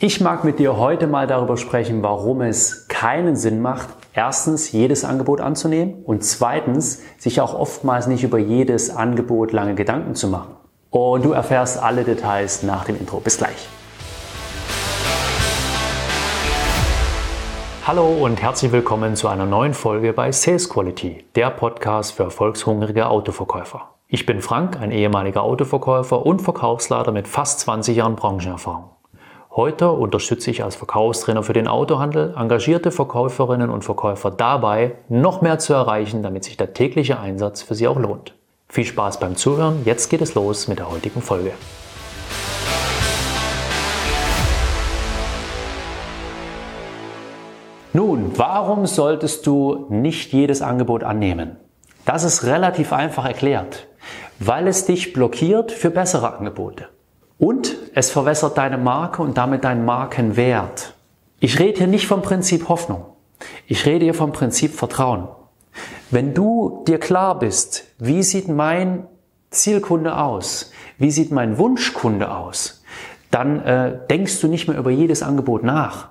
Ich mag mit dir heute mal darüber sprechen, warum es keinen Sinn macht, erstens jedes Angebot anzunehmen und zweitens sich auch oftmals nicht über jedes Angebot lange Gedanken zu machen. Und du erfährst alle Details nach dem Intro. Bis gleich. Hallo und herzlich willkommen zu einer neuen Folge bei Sales Quality, der Podcast für erfolgshungrige Autoverkäufer. Ich bin Frank, ein ehemaliger Autoverkäufer und Verkaufsleiter mit fast 20 Jahren Branchenerfahrung. Heute unterstütze ich als Verkaufstrainer für den Autohandel engagierte Verkäuferinnen und Verkäufer dabei, noch mehr zu erreichen, damit sich der tägliche Einsatz für sie auch lohnt. Viel Spaß beim Zuhören, jetzt geht es los mit der heutigen Folge. Nun, warum solltest du nicht jedes Angebot annehmen? Das ist relativ einfach erklärt, weil es dich blockiert für bessere Angebote. Und es verwässert deine Marke und damit deinen Markenwert. Ich rede hier nicht vom Prinzip Hoffnung. Ich rede hier vom Prinzip Vertrauen. Wenn du dir klar bist, wie sieht mein Zielkunde aus? Wie sieht mein Wunschkunde aus? Dann äh, denkst du nicht mehr über jedes Angebot nach.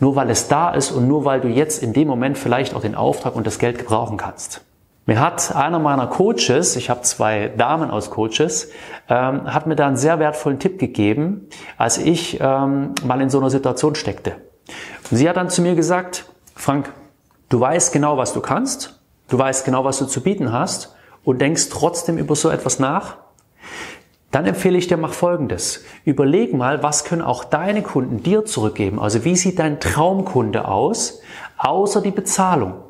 Nur weil es da ist und nur weil du jetzt in dem Moment vielleicht auch den Auftrag und das Geld gebrauchen kannst. Mir hat einer meiner Coaches, ich habe zwei Damen aus Coaches, ähm, hat mir da einen sehr wertvollen Tipp gegeben, als ich ähm, mal in so einer Situation steckte. Und sie hat dann zu mir gesagt, Frank, du weißt genau, was du kannst, du weißt genau, was du zu bieten hast und denkst trotzdem über so etwas nach. Dann empfehle ich dir, mach Folgendes. Überleg mal, was können auch deine Kunden dir zurückgeben? Also wie sieht dein Traumkunde aus, außer die Bezahlung?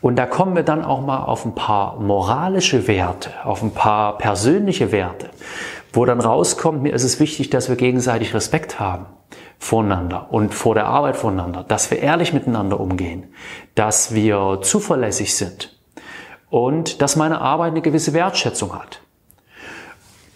Und da kommen wir dann auch mal auf ein paar moralische Werte, auf ein paar persönliche Werte, wo dann rauskommt, mir ist es wichtig, dass wir gegenseitig Respekt haben voneinander und vor der Arbeit voneinander, dass wir ehrlich miteinander umgehen, dass wir zuverlässig sind und dass meine Arbeit eine gewisse Wertschätzung hat.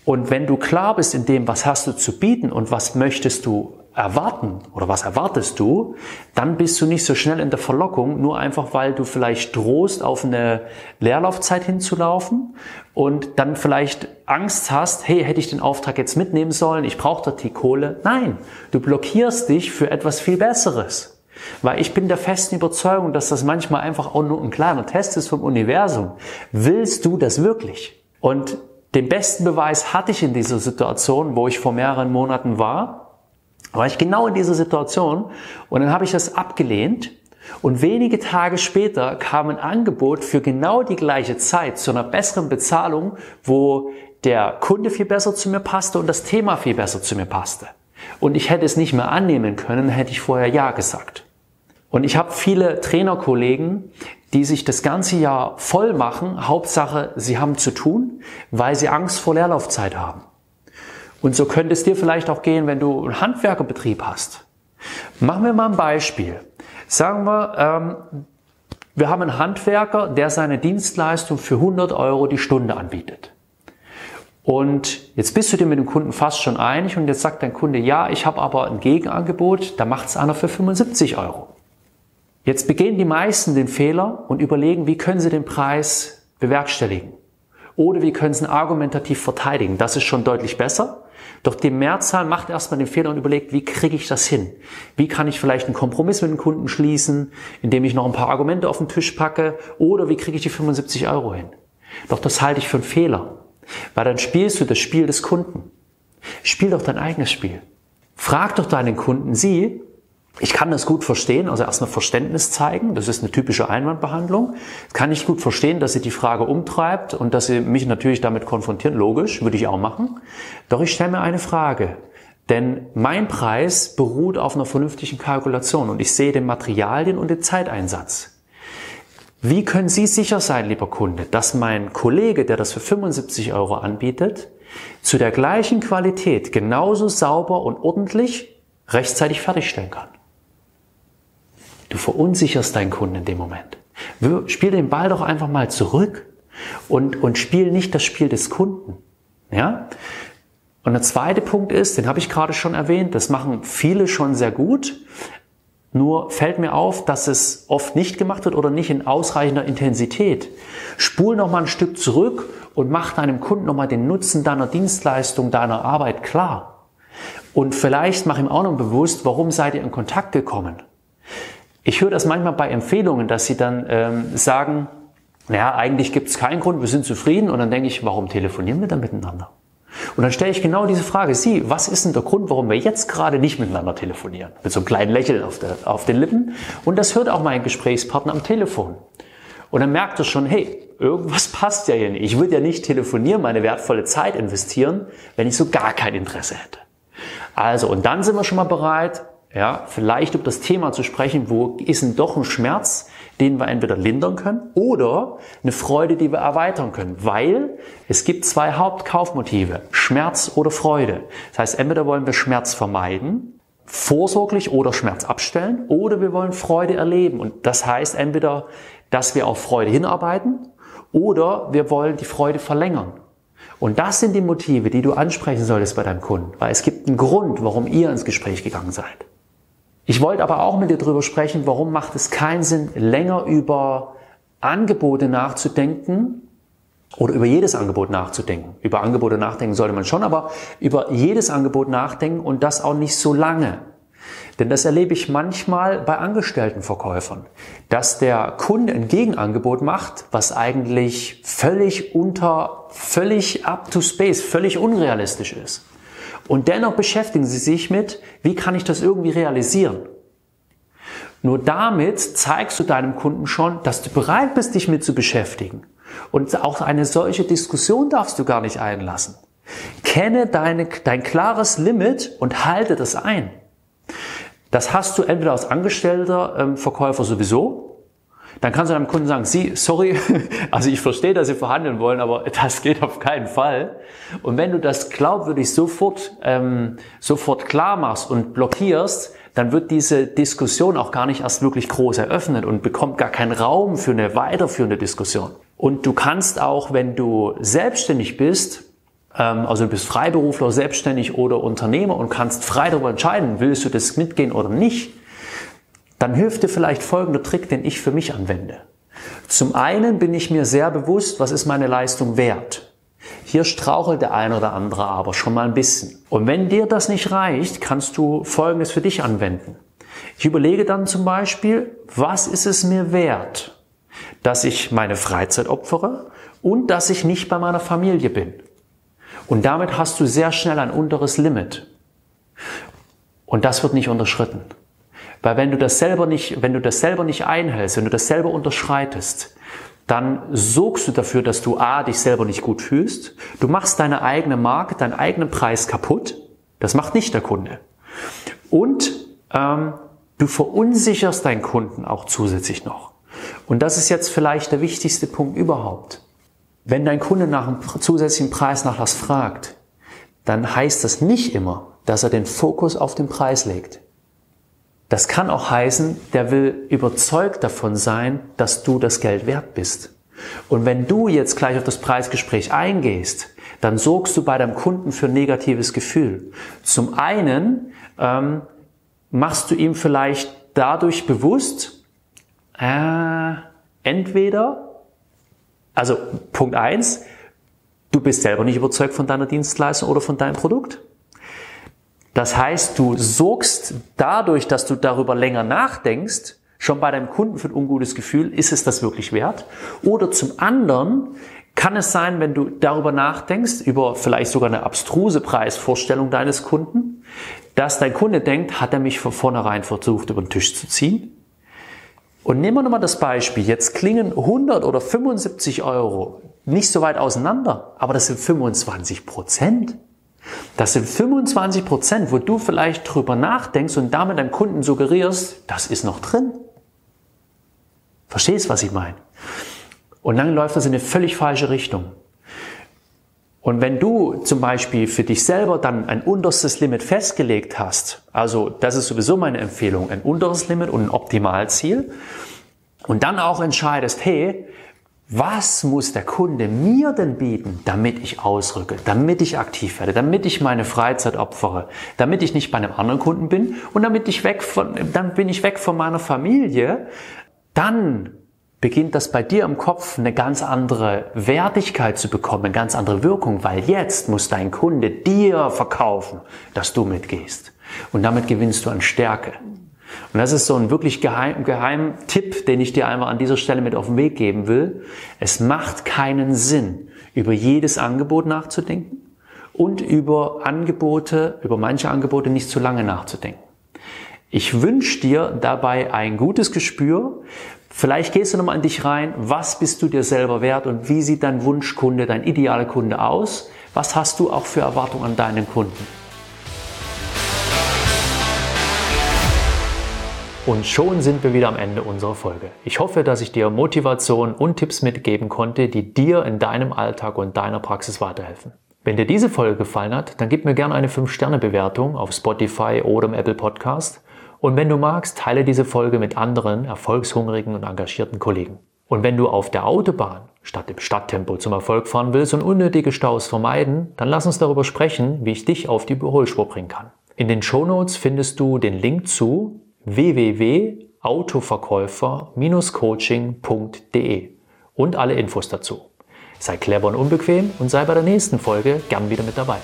Und wenn du klar bist in dem, was hast du zu bieten und was möchtest du erwarten oder was erwartest du, dann bist du nicht so schnell in der Verlockung, nur einfach weil du vielleicht drohst, auf eine Leerlaufzeit hinzulaufen und dann vielleicht Angst hast, hey, hätte ich den Auftrag jetzt mitnehmen sollen, ich brauche dort die Kohle. Nein, du blockierst dich für etwas viel Besseres. Weil ich bin der festen Überzeugung, dass das manchmal einfach auch nur ein kleiner Test ist vom Universum. Willst du das wirklich? Und den besten Beweis hatte ich in dieser Situation, wo ich vor mehreren Monaten war war ich genau in dieser Situation und dann habe ich das abgelehnt und wenige Tage später kam ein Angebot für genau die gleiche Zeit zu einer besseren Bezahlung, wo der Kunde viel besser zu mir passte und das Thema viel besser zu mir passte. Und ich hätte es nicht mehr annehmen können, hätte ich vorher Ja gesagt. Und ich habe viele Trainerkollegen, die sich das ganze Jahr voll machen, Hauptsache, sie haben zu tun, weil sie Angst vor Leerlaufzeit haben. Und so könnte es dir vielleicht auch gehen, wenn du einen Handwerkerbetrieb hast. Machen wir mal ein Beispiel. Sagen wir, ähm, wir haben einen Handwerker, der seine Dienstleistung für 100 Euro die Stunde anbietet. Und jetzt bist du dir mit dem Kunden fast schon einig und jetzt sagt dein Kunde, ja, ich habe aber ein Gegenangebot, da macht es einer für 75 Euro. Jetzt begehen die meisten den Fehler und überlegen, wie können sie den Preis bewerkstelligen. Oder wie können sie ihn argumentativ verteidigen. Das ist schon deutlich besser. Doch die Mehrzahl macht erstmal den Fehler und überlegt, wie kriege ich das hin? Wie kann ich vielleicht einen Kompromiss mit dem Kunden schließen, indem ich noch ein paar Argumente auf den Tisch packe? Oder wie kriege ich die 75 Euro hin? Doch das halte ich für einen Fehler. Weil dann spielst du das Spiel des Kunden. Spiel doch dein eigenes Spiel. Frag doch deinen Kunden, sie, ich kann das gut verstehen, also erstmal Verständnis zeigen, das ist eine typische Einwandbehandlung. Kann ich gut verstehen, dass sie die Frage umtreibt und dass sie mich natürlich damit konfrontieren, logisch, würde ich auch machen. Doch ich stelle mir eine Frage, denn mein Preis beruht auf einer vernünftigen Kalkulation und ich sehe den Materialien und den Zeiteinsatz. Wie können Sie sicher sein, lieber Kunde, dass mein Kollege, der das für 75 Euro anbietet, zu der gleichen Qualität genauso sauber und ordentlich rechtzeitig fertigstellen kann? Du verunsicherst deinen Kunden in dem Moment. Spiel den Ball doch einfach mal zurück und, und spiel nicht das Spiel des Kunden. Ja? Und der zweite Punkt ist, den habe ich gerade schon erwähnt, das machen viele schon sehr gut. Nur fällt mir auf, dass es oft nicht gemacht wird oder nicht in ausreichender Intensität. Spul noch mal ein Stück zurück und mach deinem Kunden noch mal den Nutzen deiner Dienstleistung, deiner Arbeit klar. Und vielleicht mach ihm auch noch bewusst, warum seid ihr in Kontakt gekommen. Ich höre das manchmal bei Empfehlungen, dass sie dann ähm, sagen, naja, eigentlich gibt es keinen Grund, wir sind zufrieden. Und dann denke ich, warum telefonieren wir dann miteinander? Und dann stelle ich genau diese Frage, Sie, was ist denn der Grund, warum wir jetzt gerade nicht miteinander telefonieren? Mit so einem kleinen Lächeln auf, der, auf den Lippen. Und das hört auch mein Gesprächspartner am Telefon. Und dann merkt er schon, hey, irgendwas passt ja hier nicht. Ich würde ja nicht telefonieren, meine wertvolle Zeit investieren, wenn ich so gar kein Interesse hätte. Also, und dann sind wir schon mal bereit, ja, vielleicht über das Thema zu sprechen, wo ist denn doch ein Schmerz, den wir entweder lindern können oder eine Freude, die wir erweitern können, weil es gibt zwei Hauptkaufmotive, Schmerz oder Freude. Das heißt, entweder wollen wir Schmerz vermeiden, vorsorglich oder Schmerz abstellen oder wir wollen Freude erleben und das heißt entweder, dass wir auf Freude hinarbeiten oder wir wollen die Freude verlängern. Und das sind die Motive, die du ansprechen solltest bei deinem Kunden, weil es gibt einen Grund, warum ihr ins Gespräch gegangen seid. Ich wollte aber auch mit dir darüber sprechen, warum macht es keinen Sinn, länger über Angebote nachzudenken oder über jedes Angebot nachzudenken. Über Angebote nachdenken sollte man schon, aber über jedes Angebot nachdenken und das auch nicht so lange. Denn das erlebe ich manchmal bei Angestelltenverkäufern, dass der Kunde ein Gegenangebot macht, was eigentlich völlig unter, völlig up to space, völlig unrealistisch ist. Und dennoch beschäftigen sie sich mit, wie kann ich das irgendwie realisieren? Nur damit zeigst du deinem Kunden schon, dass du bereit bist, dich mit zu beschäftigen. Und auch eine solche Diskussion darfst du gar nicht einlassen. Kenne deine, dein klares Limit und halte das ein. Das hast du entweder als Angestellter ähm, Verkäufer sowieso, dann kannst du deinem Kunden sagen, Sie, sorry, also ich verstehe, dass Sie verhandeln wollen, aber das geht auf keinen Fall. Und wenn du das glaubwürdig sofort, ähm, sofort klar machst und blockierst, dann wird diese Diskussion auch gar nicht erst wirklich groß eröffnet und bekommt gar keinen Raum für eine weiterführende Diskussion. Und du kannst auch, wenn du selbstständig bist, ähm, also du bist Freiberufler, selbstständig oder Unternehmer und kannst frei darüber entscheiden, willst du das mitgehen oder nicht, dann hilft dir vielleicht folgender Trick, den ich für mich anwende. Zum einen bin ich mir sehr bewusst, was ist meine Leistung wert. Hier strauchelt der ein oder andere aber schon mal ein bisschen. Und wenn dir das nicht reicht, kannst du Folgendes für dich anwenden. Ich überlege dann zum Beispiel, was ist es mir wert, dass ich meine Freizeit opfere und dass ich nicht bei meiner Familie bin. Und damit hast du sehr schnell ein unteres Limit. Und das wird nicht unterschritten. Weil wenn du das selber nicht, wenn du das selber nicht einhältst, wenn du das selber unterschreitest, dann sorgst du dafür, dass du A, dich selber nicht gut fühlst. Du machst deine eigene Marke, deinen eigenen Preis kaputt. Das macht nicht der Kunde. Und ähm, du verunsicherst deinen Kunden auch zusätzlich noch. Und das ist jetzt vielleicht der wichtigste Punkt überhaupt. Wenn dein Kunde nach einem zusätzlichen Preisnachlass fragt, dann heißt das nicht immer, dass er den Fokus auf den Preis legt. Das kann auch heißen, der will überzeugt davon sein, dass du das Geld wert bist. Und wenn du jetzt gleich auf das Preisgespräch eingehst, dann sorgst du bei deinem Kunden für ein negatives Gefühl. Zum einen ähm, machst du ihm vielleicht dadurch bewusst, äh, entweder, also Punkt eins, du bist selber nicht überzeugt von deiner Dienstleistung oder von deinem Produkt. Das heißt, du sorgst dadurch, dass du darüber länger nachdenkst, schon bei deinem Kunden für ein ungutes Gefühl, ist es das wirklich wert? Oder zum anderen kann es sein, wenn du darüber nachdenkst, über vielleicht sogar eine abstruse Preisvorstellung deines Kunden, dass dein Kunde denkt, hat er mich von vornherein versucht, über den Tisch zu ziehen? Und nehmen wir nochmal das Beispiel. Jetzt klingen 100 oder 75 Euro nicht so weit auseinander, aber das sind 25 Prozent. Das sind 25 Prozent, wo du vielleicht drüber nachdenkst und damit deinem Kunden suggerierst, das ist noch drin. Verstehst, was ich meine? Und dann läuft das in eine völlig falsche Richtung. Und wenn du zum Beispiel für dich selber dann ein unterstes Limit festgelegt hast, also das ist sowieso meine Empfehlung, ein unteres Limit und ein Optimalziel, und dann auch entscheidest, hey, was muss der Kunde mir denn bieten, damit ich ausrücke, damit ich aktiv werde, damit ich meine Freizeit opfere, damit ich nicht bei einem anderen Kunden bin und damit ich weg von, dann bin ich weg von meiner Familie, dann beginnt das bei dir im Kopf eine ganz andere Wertigkeit zu bekommen, eine ganz andere Wirkung, weil jetzt muss dein Kunde dir verkaufen, dass du mitgehst. Und damit gewinnst du an Stärke. Und das ist so ein wirklich geheim, geheim Tipp, den ich dir einfach an dieser Stelle mit auf den Weg geben will. Es macht keinen Sinn, über jedes Angebot nachzudenken und über Angebote, über manche Angebote nicht zu lange nachzudenken. Ich wünsche dir dabei ein gutes Gespür. Vielleicht gehst du nochmal an dich rein. Was bist du dir selber wert und wie sieht dein Wunschkunde, dein idealer Kunde aus? Was hast du auch für Erwartungen an deinen Kunden? Und schon sind wir wieder am Ende unserer Folge. Ich hoffe, dass ich dir Motivation und Tipps mitgeben konnte, die dir in deinem Alltag und deiner Praxis weiterhelfen. Wenn dir diese Folge gefallen hat, dann gib mir gerne eine 5-Sterne-Bewertung auf Spotify oder im Apple Podcast. Und wenn du magst, teile diese Folge mit anderen erfolgshungrigen und engagierten Kollegen. Und wenn du auf der Autobahn statt im Stadttempo zum Erfolg fahren willst und unnötige Staus vermeiden, dann lass uns darüber sprechen, wie ich dich auf die Überholspur bringen kann. In den Shownotes findest du den Link zu www.autoverkäufer-coaching.de und alle Infos dazu. Sei clever und unbequem und sei bei der nächsten Folge gern wieder mit dabei.